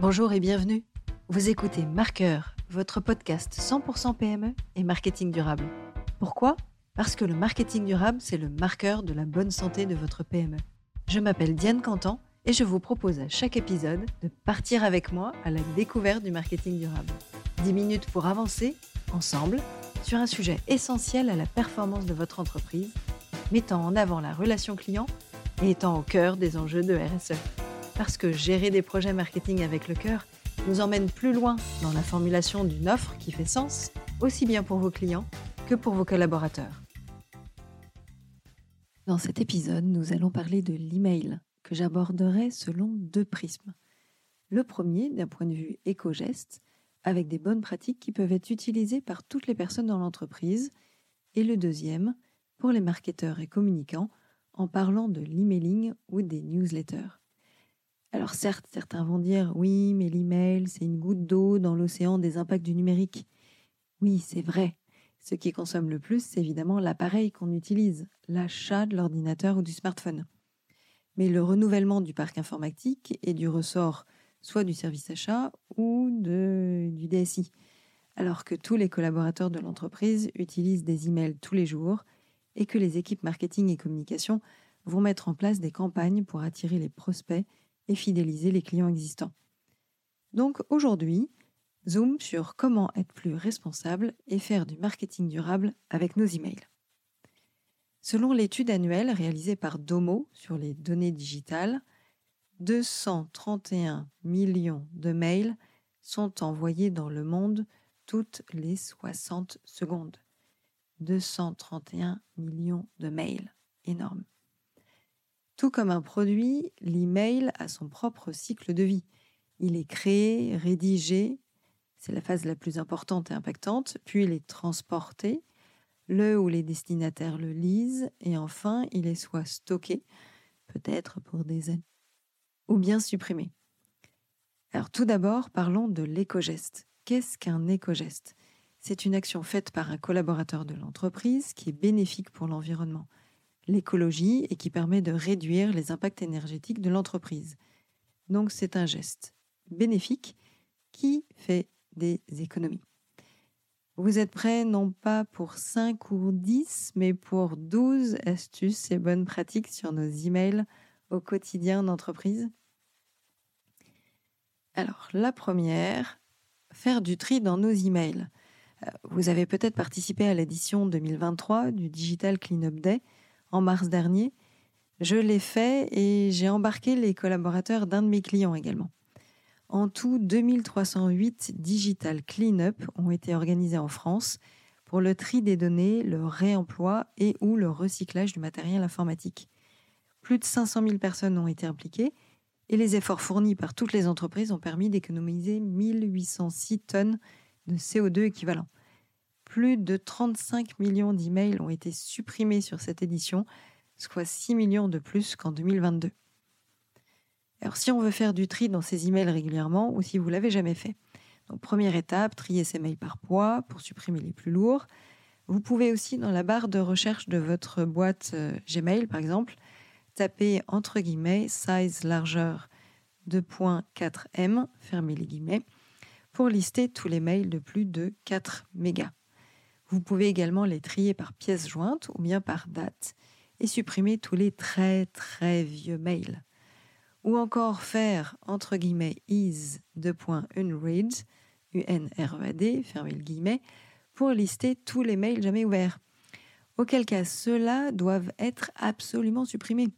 Bonjour et bienvenue. Vous écoutez Marqueur, votre podcast 100% PME et marketing durable. Pourquoi? Parce que le marketing durable, c'est le marqueur de la bonne santé de votre PME. Je m'appelle Diane Cantan et je vous propose à chaque épisode de partir avec moi à la découverte du marketing durable. 10 minutes pour avancer, ensemble, sur un sujet essentiel à la performance de votre entreprise, mettant en avant la relation client et étant au cœur des enjeux de RSE. Parce que gérer des projets marketing avec le cœur nous emmène plus loin dans la formulation d'une offre qui fait sens, aussi bien pour vos clients que pour vos collaborateurs. Dans cet épisode, nous allons parler de l'email, que j'aborderai selon deux prismes. Le premier, d'un point de vue éco-geste, avec des bonnes pratiques qui peuvent être utilisées par toutes les personnes dans l'entreprise, et le deuxième, pour les marketeurs et communicants, en parlant de l'emailing ou des newsletters. Alors certes, certains vont dire oui, mais l'email, c'est une goutte d'eau dans l'océan des impacts du numérique. Oui, c'est vrai. Ce qui consomme le plus, c'est évidemment l'appareil qu'on utilise, l'achat de l'ordinateur ou du smartphone. Mais le renouvellement du parc informatique est du ressort soit du service achat ou du DSI, alors que tous les collaborateurs de l'entreprise utilisent des emails tous les jours et que les équipes marketing et communication vont mettre en place des campagnes pour attirer les prospects et fidéliser les clients existants. Donc aujourd'hui, zoom sur comment être plus responsable et faire du marketing durable avec nos emails. Selon l'étude annuelle réalisée par Domo sur les données digitales, 231 millions de mails sont envoyés dans le monde toutes les 60 secondes. 231 millions de mails. Énorme. Tout comme un produit, l'email a son propre cycle de vie. Il est créé, rédigé, c'est la phase la plus importante et impactante, puis il est transporté, le ou les destinataires le lisent, et enfin il est soit stocké, peut-être pour des années, ou bien supprimé. Alors tout d'abord, parlons de l'éco-geste. Qu'est-ce qu'un éco-geste? C'est une action faite par un collaborateur de l'entreprise qui est bénéfique pour l'environnement l'écologie et qui permet de réduire les impacts énergétiques de l'entreprise. Donc c'est un geste bénéfique qui fait des économies. Vous êtes prêts non pas pour 5 ou 10, mais pour 12 astuces et bonnes pratiques sur nos emails au quotidien d'entreprise? Alors, la première, faire du tri dans nos emails. Euh, vous avez peut-être participé à l'édition 2023 du Digital Cleanup Day en mars dernier. Je l'ai fait et j'ai embarqué les collaborateurs d'un de mes clients également. En tout, 2308 Digital Cleanup ont été organisés en France pour le tri des données, le réemploi et ou le recyclage du matériel informatique. Plus de 500 000 personnes ont été impliquées et les efforts fournis par toutes les entreprises ont permis d'économiser 1806 tonnes de CO2 équivalent plus de 35 millions d'emails ont été supprimés sur cette édition, soit 6 millions de plus qu'en 2022. Alors si on veut faire du tri dans ces emails régulièrement ou si vous l'avez jamais fait, première étape, trier ces mails par poids pour supprimer les plus lourds. Vous pouvez aussi dans la barre de recherche de votre boîte euh, Gmail par exemple, taper entre guillemets size largeur 2.4m, fermez les guillemets, pour lister tous les mails de plus de 4 mégas. Vous pouvez également les trier par pièce jointe ou bien par date et supprimer tous les très très vieux mails. Ou encore faire entre guillemets is de point unread, U-N-R-E-A-D, fermez le guillemet, pour lister tous les mails jamais ouverts. Auquel cas ceux-là doivent être absolument supprimés,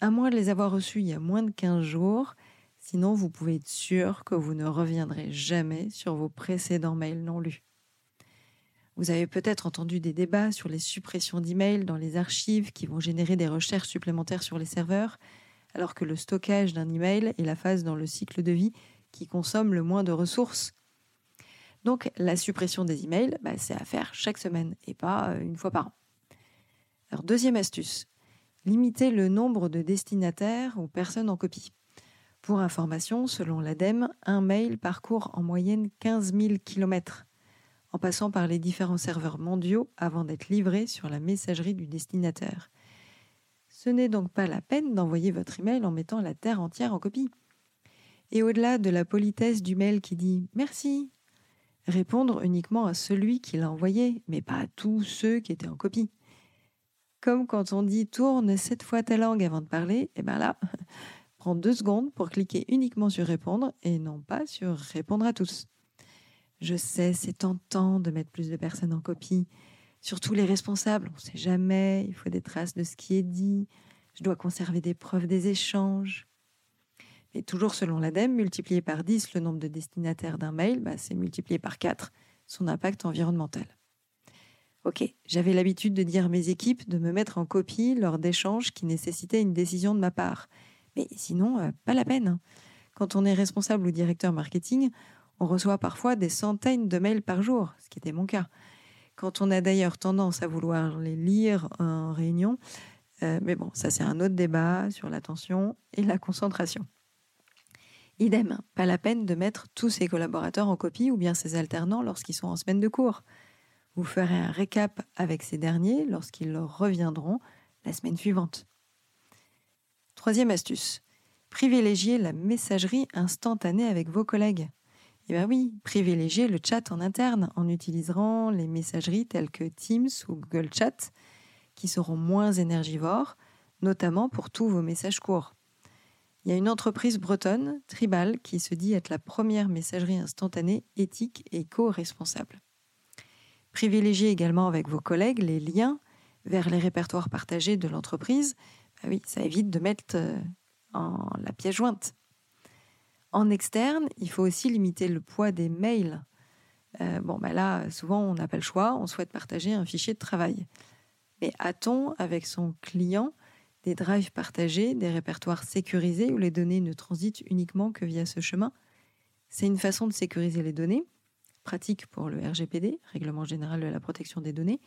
à moins de les avoir reçus il y a moins de 15 jours, sinon vous pouvez être sûr que vous ne reviendrez jamais sur vos précédents mails non lus. Vous avez peut-être entendu des débats sur les suppressions d'emails dans les archives qui vont générer des recherches supplémentaires sur les serveurs, alors que le stockage d'un email est la phase dans le cycle de vie qui consomme le moins de ressources. Donc la suppression des emails, bah, c'est à faire chaque semaine et pas euh, une fois par an. Alors deuxième astuce, limiter le nombre de destinataires ou personnes en copie. Pour information, selon l'ADEME, un mail parcourt en moyenne 15 000 kilomètres en passant par les différents serveurs mondiaux avant d'être livré sur la messagerie du destinataire. Ce n'est donc pas la peine d'envoyer votre email en mettant la terre entière en copie. Et au-delà de la politesse du mail qui dit merci, répondre uniquement à celui qui l'a envoyé, mais pas à tous ceux qui étaient en copie. Comme quand on dit tourne sept fois ta langue avant de parler, et eh bien là, prends deux secondes pour cliquer uniquement sur répondre et non pas sur répondre à tous. Je sais, c'est tentant de mettre plus de personnes en copie, surtout les responsables, on ne sait jamais, il faut des traces de ce qui est dit, je dois conserver des preuves des échanges. Mais toujours selon l'ADEME, multiplié par 10 le nombre de destinataires d'un mail, bah, c'est multiplié par 4 son impact environnemental. Ok, j'avais l'habitude de dire à mes équipes de me mettre en copie lors d'échanges qui nécessitaient une décision de ma part. Mais sinon, euh, pas la peine. Quand on est responsable ou directeur marketing, on reçoit parfois des centaines de mails par jour, ce qui était mon cas. Quand on a d'ailleurs tendance à vouloir les lire en réunion, euh, mais bon, ça c'est un autre débat sur l'attention et la concentration. Idem, pas la peine de mettre tous ses collaborateurs en copie ou bien ses alternants lorsqu'ils sont en semaine de cours. Vous ferez un récap avec ces derniers lorsqu'ils reviendront la semaine suivante. Troisième astuce, privilégiez la messagerie instantanée avec vos collègues. Eh bien oui, privilégiez le chat en interne en utilisant les messageries telles que Teams ou Google Chat, qui seront moins énergivores, notamment pour tous vos messages courts. Il y a une entreprise bretonne, Tribal, qui se dit être la première messagerie instantanée éthique et co-responsable. Privilégiez également avec vos collègues les liens vers les répertoires partagés de l'entreprise. Bah oui, ça évite de mettre euh, en la pièce jointe. En externe, il faut aussi limiter le poids des mails. Euh, bon, ben là, souvent, on n'a pas le choix, on souhaite partager un fichier de travail. Mais a-t-on, avec son client, des drives partagés, des répertoires sécurisés où les données ne transitent uniquement que via ce chemin? C'est une façon de sécuriser les données, pratique pour le RGPD, Règlement général de la protection des données,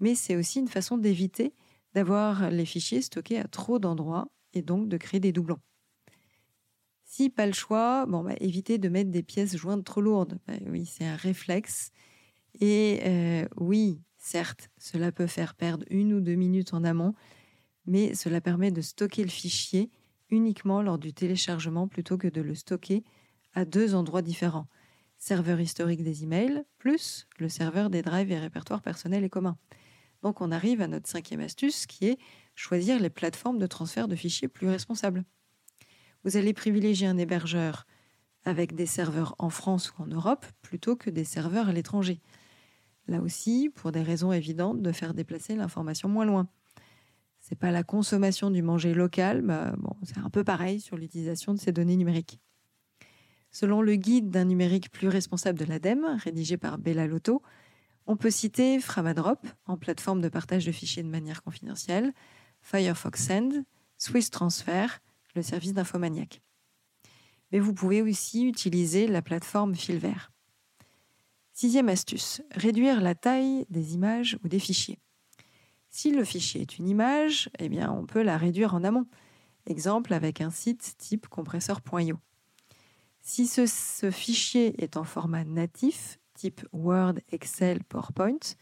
mais c'est aussi une façon d'éviter d'avoir les fichiers stockés à trop d'endroits et donc de créer des doublons. Si pas le choix, bah, évitez de mettre des pièces jointes trop lourdes. Bah oui, c'est un réflexe. Et euh, oui, certes, cela peut faire perdre une ou deux minutes en amont, mais cela permet de stocker le fichier uniquement lors du téléchargement plutôt que de le stocker à deux endroits différents serveur historique des emails, plus le serveur des drives et répertoires personnels et communs. Donc on arrive à notre cinquième astuce qui est choisir les plateformes de transfert de fichiers plus responsables. Vous allez privilégier un hébergeur avec des serveurs en France ou en Europe plutôt que des serveurs à l'étranger. Là aussi, pour des raisons évidentes de faire déplacer l'information moins loin. C'est pas la consommation du manger local, bah c'est un peu pareil sur l'utilisation de ces données numériques. Selon le guide d'un numérique plus responsable de l'ADEME, rédigé par Bella Lotto, on peut citer Framadrop, en plateforme de partage de fichiers de manière confidentielle, Firefox Send, Swiss Transfer, le service d'Infomaniac. Mais vous pouvez aussi utiliser la plateforme Filvert. Sixième astuce, réduire la taille des images ou des fichiers. Si le fichier est une image, eh bien on peut la réduire en amont. Exemple avec un site type compresseur.io. Si ce, fichier est en format natif, type Word, Excel, PowerPoint,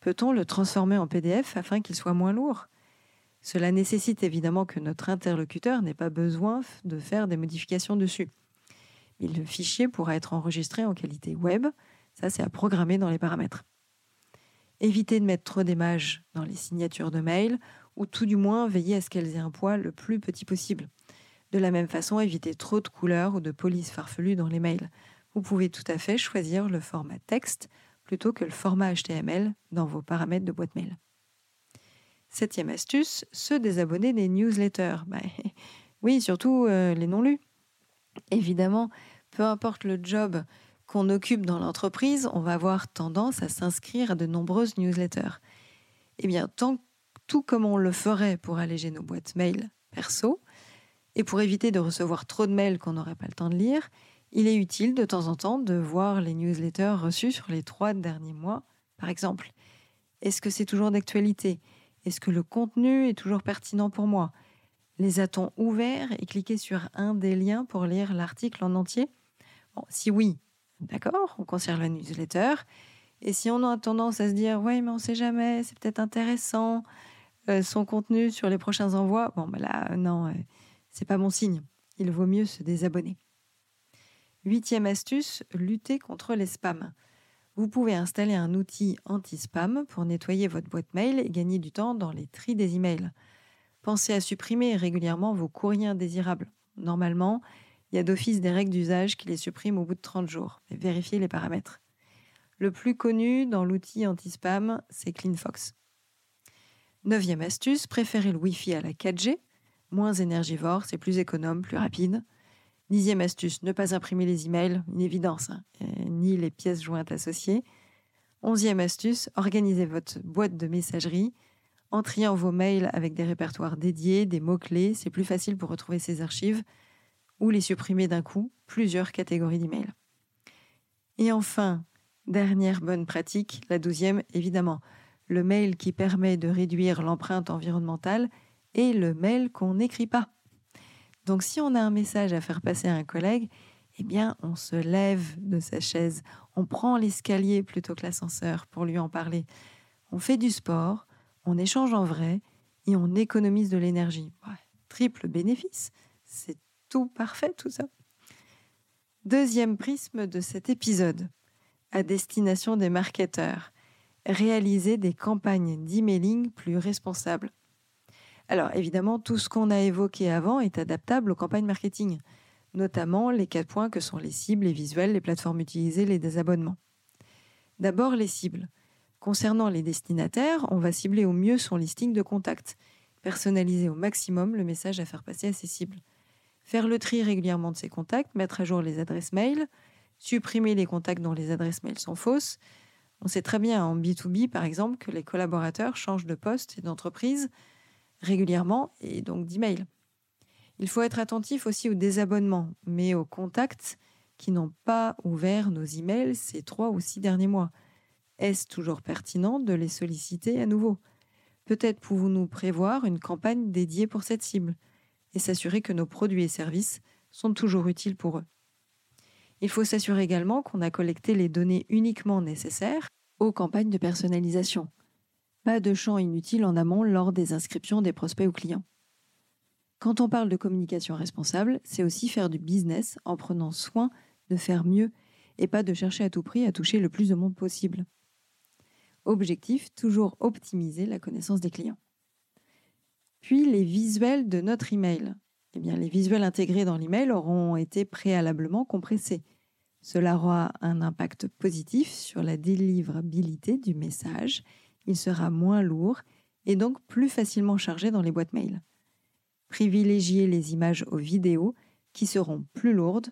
peut-on le transformer en PDF afin qu'il soit moins lourd? Cela nécessite évidemment que notre interlocuteur n'ait pas besoin de faire des modifications dessus. Mais le fichier pourra être enregistré en qualité web, ça c'est à programmer dans les paramètres. Évitez de mettre trop d'images dans les signatures de mail, ou tout du moins veillez à ce qu'elles aient un poids le plus petit possible. De la même façon, évitez trop de couleurs ou de polices farfelues dans les mails. Vous pouvez tout à fait choisir le format texte plutôt que le format HTML dans vos paramètres de boîte mail. Septième astuce, se désabonner des newsletters. Bah, oui, surtout euh, les non lus. Évidemment, peu importe le job qu'on occupe dans l'entreprise, on va avoir tendance à s'inscrire à de nombreuses newsletters. Eh bien, tant, tout comme on le ferait pour alléger nos boîtes mail perso, et pour éviter de recevoir trop de mails qu'on n'aurait pas le temps de lire, il est utile de temps en temps de voir les newsletters reçus sur les trois derniers mois, par exemple. Est-ce que c'est toujours d'actualité? Est-ce que le contenu est toujours pertinent pour moi? Les a-t-on ouverts et cliqué sur un des liens pour lire l'article en entier? Si oui, d'accord, on conserve la newsletter. Et si on a tendance à se dire, oui, mais on ne sait jamais, c'est peut-être intéressant, euh, son contenu sur les prochains envois, bon, ben là, non, c'est pas bon signe. Il vaut mieux se désabonner. Huitième astuce, lutter contre les spams. Vous pouvez installer un outil anti-spam pour nettoyer votre boîte mail et gagner du temps dans les tris des emails. Pensez à supprimer régulièrement vos courriers indésirables. Normalement, il y a d'office des règles d'usage qui les suppriment au bout de 30 jours. vérifiez les paramètres. Le plus connu dans l'outil anti-spam, c'est CleanFox. Neuvième astuce, préférez le Wi-Fi à la 4G. Moins énergivore, c'est plus économe, plus rapide. Dixième astuce, ne pas imprimer les emails, une évidence, hein, ni les pièces jointes associées. Onzième astuce, organisez votre boîte de messagerie en triant vos mails avec des répertoires dédiés, des mots-clés. C'est plus facile pour retrouver ces archives ou les supprimer d'un coup, plusieurs catégories d'emails. Et enfin, dernière bonne pratique, la douzième, évidemment, le mail qui permet de réduire l'empreinte environnementale et le mail qu'on n'écrit pas. Donc si on a un message à faire passer à un collègue, eh bien on se lève de sa chaise, on prend l'escalier plutôt que l'ascenseur pour lui en parler. On fait du sport, on échange en vrai et on économise de l'énergie. triple bénéfice, c'est tout parfait tout ça. Deuxième prisme de cet épisode, à destination des marketeurs réaliser des campagnes d'emailing plus responsables. Alors évidemment, tout ce qu'on a évoqué avant est adaptable aux campagnes marketing, notamment les quatre points que sont les cibles, les visuels, les plateformes utilisées, les désabonnements. D'abord les cibles. Concernant les destinataires, on va cibler au mieux son listing de contacts, personnaliser au maximum le message à faire passer à ses cibles, faire le tri régulièrement de ses contacts, mettre à jour les adresses mail, supprimer les contacts dont les adresses mail sont fausses, on sait très bien en B2B, par exemple, que les collaborateurs changent de poste et d'entreprise régulièrement et donc d'email. Il faut être attentif aussi aux désabonnements, mais aux contacts qui n'ont pas ouvert nos emails ces trois ou six derniers mois. Est-ce toujours pertinent de les solliciter à nouveau? Peut-être pouvons-nous prévoir une campagne dédiée pour cette cible et s'assurer que nos produits et services sont toujours utiles pour eux. Il faut s'assurer également qu'on a collecté les données uniquement nécessaires aux campagnes de personnalisation. Pas de champs inutiles en amont lors des inscriptions des prospects ou clients. Quand on parle de communication responsable, c'est aussi faire du business en prenant soin de faire mieux et pas de chercher à tout prix à toucher le plus de monde possible. Objectif, toujours optimiser la connaissance des clients. Puis les visuels de notre email eh bien, les visuels intégrés dans l'email auront été préalablement compressés. Cela aura un impact positif sur la délivrabilité du message. Il sera moins lourd et donc plus facilement chargé dans les boîtes mail. Privilégiez les images aux vidéos qui seront plus lourdes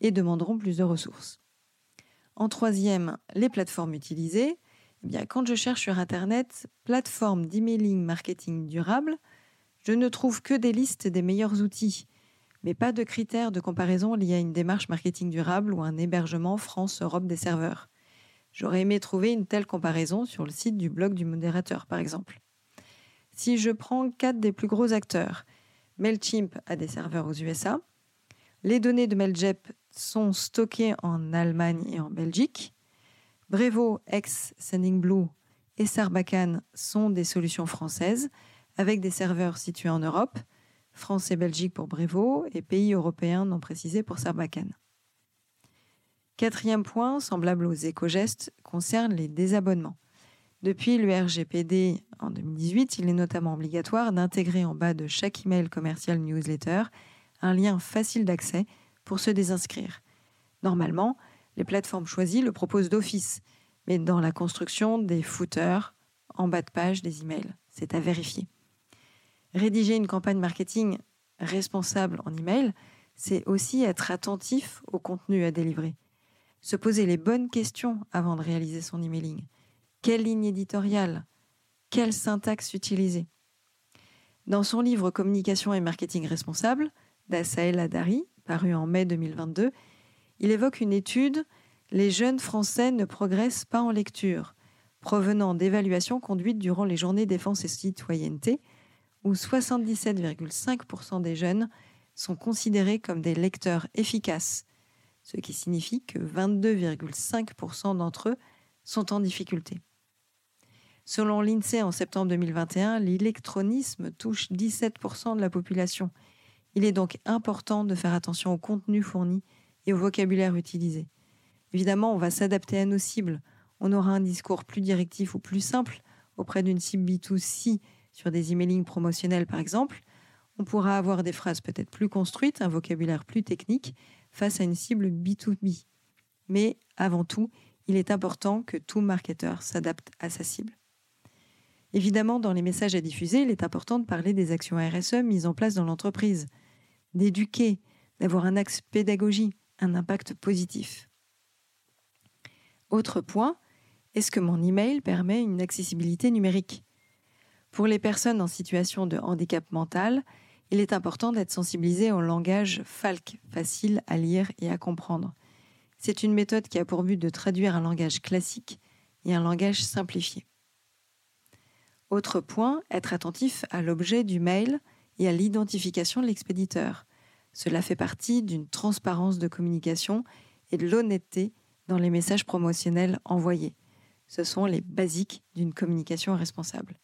et demanderont plus de ressources. En troisième, les plateformes utilisées. Eh quand je cherche sur Internet plateforme d'emailing marketing durable, je ne trouve que des listes des meilleurs outils, mais pas de critères de comparaison liés à une démarche marketing durable ou un hébergement France-Europe des serveurs. J'aurais aimé trouver une telle comparaison sur le site du blog du modérateur, par exemple. Si je prends quatre des plus gros acteurs, MailChimp a des serveurs aux USA, les données de MailJep sont stockées en Allemagne et en Belgique, Brevo, ex Sendingblue et Sarbacane sont des solutions françaises, avec des serveurs situés en Europe, France et Belgique pour Brevo et pays européens non précisés pour Sarbacane. Quatrième point, semblable aux éco-gestes, concerne les désabonnements. Depuis le RGPD en 2018, il est notamment obligatoire d'intégrer en bas de chaque email commercial newsletter un lien facile d'accès pour se désinscrire. Normalement, les plateformes choisies le proposent d'office, mais dans la construction des footers en bas de page des emails. C'est à vérifier. Rédiger une campagne marketing responsable en email, c'est aussi être attentif au contenu à délivrer. Se poser les bonnes questions avant de réaliser son emailing. Quelle ligne éditoriale Quelle syntaxe utiliser? Dans son livre Communication et marketing responsable, d'Asael Adari, paru en mai 2022, il évoque une étude Les jeunes Français ne progressent pas en lecture, provenant d'évaluations conduites durant les journées défense et citoyenneté où 77,5% des jeunes sont considérés comme des lecteurs efficaces, ce qui signifie que 22,5% d'entre eux sont en difficulté. Selon l'INSEE en septembre 2021, l'électronisme touche 17% de la population. Il est donc important de faire attention au contenu fourni et au vocabulaire utilisé. Évidemment, on va s'adapter à nos cibles. On aura un discours plus directif ou plus simple auprès d'une cible B2C sur des emailings promotionnels par exemple. On pourra avoir des phrases peut-être plus construites, un vocabulaire plus technique face à une cible B2B. Mais avant tout, il est important que tout marketeur s'adapte à sa cible. Évidemment, dans les messages à diffuser, il est important de parler des actions RSE mises en place dans l'entreprise, d'éduquer, d'avoir un axe pédagogie, un impact positif. Autre point, est-ce que mon email permet une accessibilité numérique? Pour les personnes en situation de handicap mental, il est important d'être sensibilisé au langage FALC, facile à lire et à comprendre. C'est une méthode qui a pour but de traduire un langage classique et un langage simplifié. Autre point, être attentif à l'objet du mail et à l'identification de l'expéditeur. Cela fait partie d'une transparence de communication et de l'honnêteté dans les messages promotionnels envoyés. Ce sont les basiques d'une communication responsable.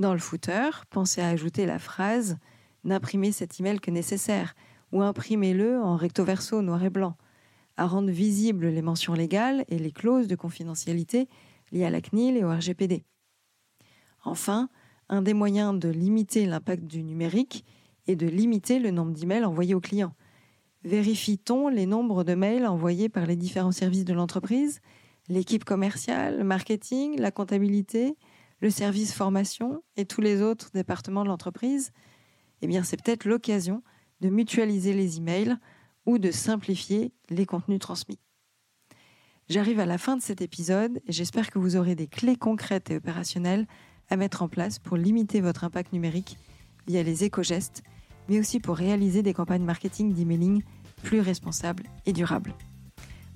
Dans le footer, pensez à ajouter la phrase N'imprimer cet email que nécessaire ou imprimez-le en recto verso noir et blanc, à rendre visibles les mentions légales et les clauses de confidentialité liées à la CNIL et au RGPD. Enfin, un des moyens de limiter l'impact du numérique est de limiter le nombre d'emails envoyés aux clients. Vérifie-t-on les nombres de mails envoyés par les différents services de l'entreprise, l'équipe commerciale, le marketing, la comptabilité, le service formation et tous les autres départements de l'entreprise Eh bien, c'est peut-être l'occasion de mutualiser les emails ou de simplifier les contenus transmis. J'arrive à la fin de cet épisode et j'espère que vous aurez des clés concrètes et opérationnelles à mettre en place pour limiter votre impact numérique via les éco-gestes mais aussi pour réaliser des campagnes marketing d'emailing plus responsables et durables.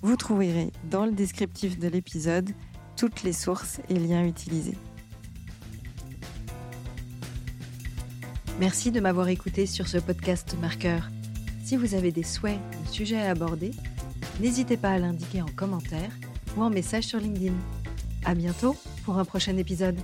Vous trouverez dans le descriptif de l'épisode toutes les sources et liens utilisés. Merci de m'avoir écouté sur ce podcast marqueur. Si vous avez des souhaits de sujets à aborder, n'hésitez pas à l'indiquer en commentaire ou en message sur LinkedIn. À bientôt pour un prochain épisode.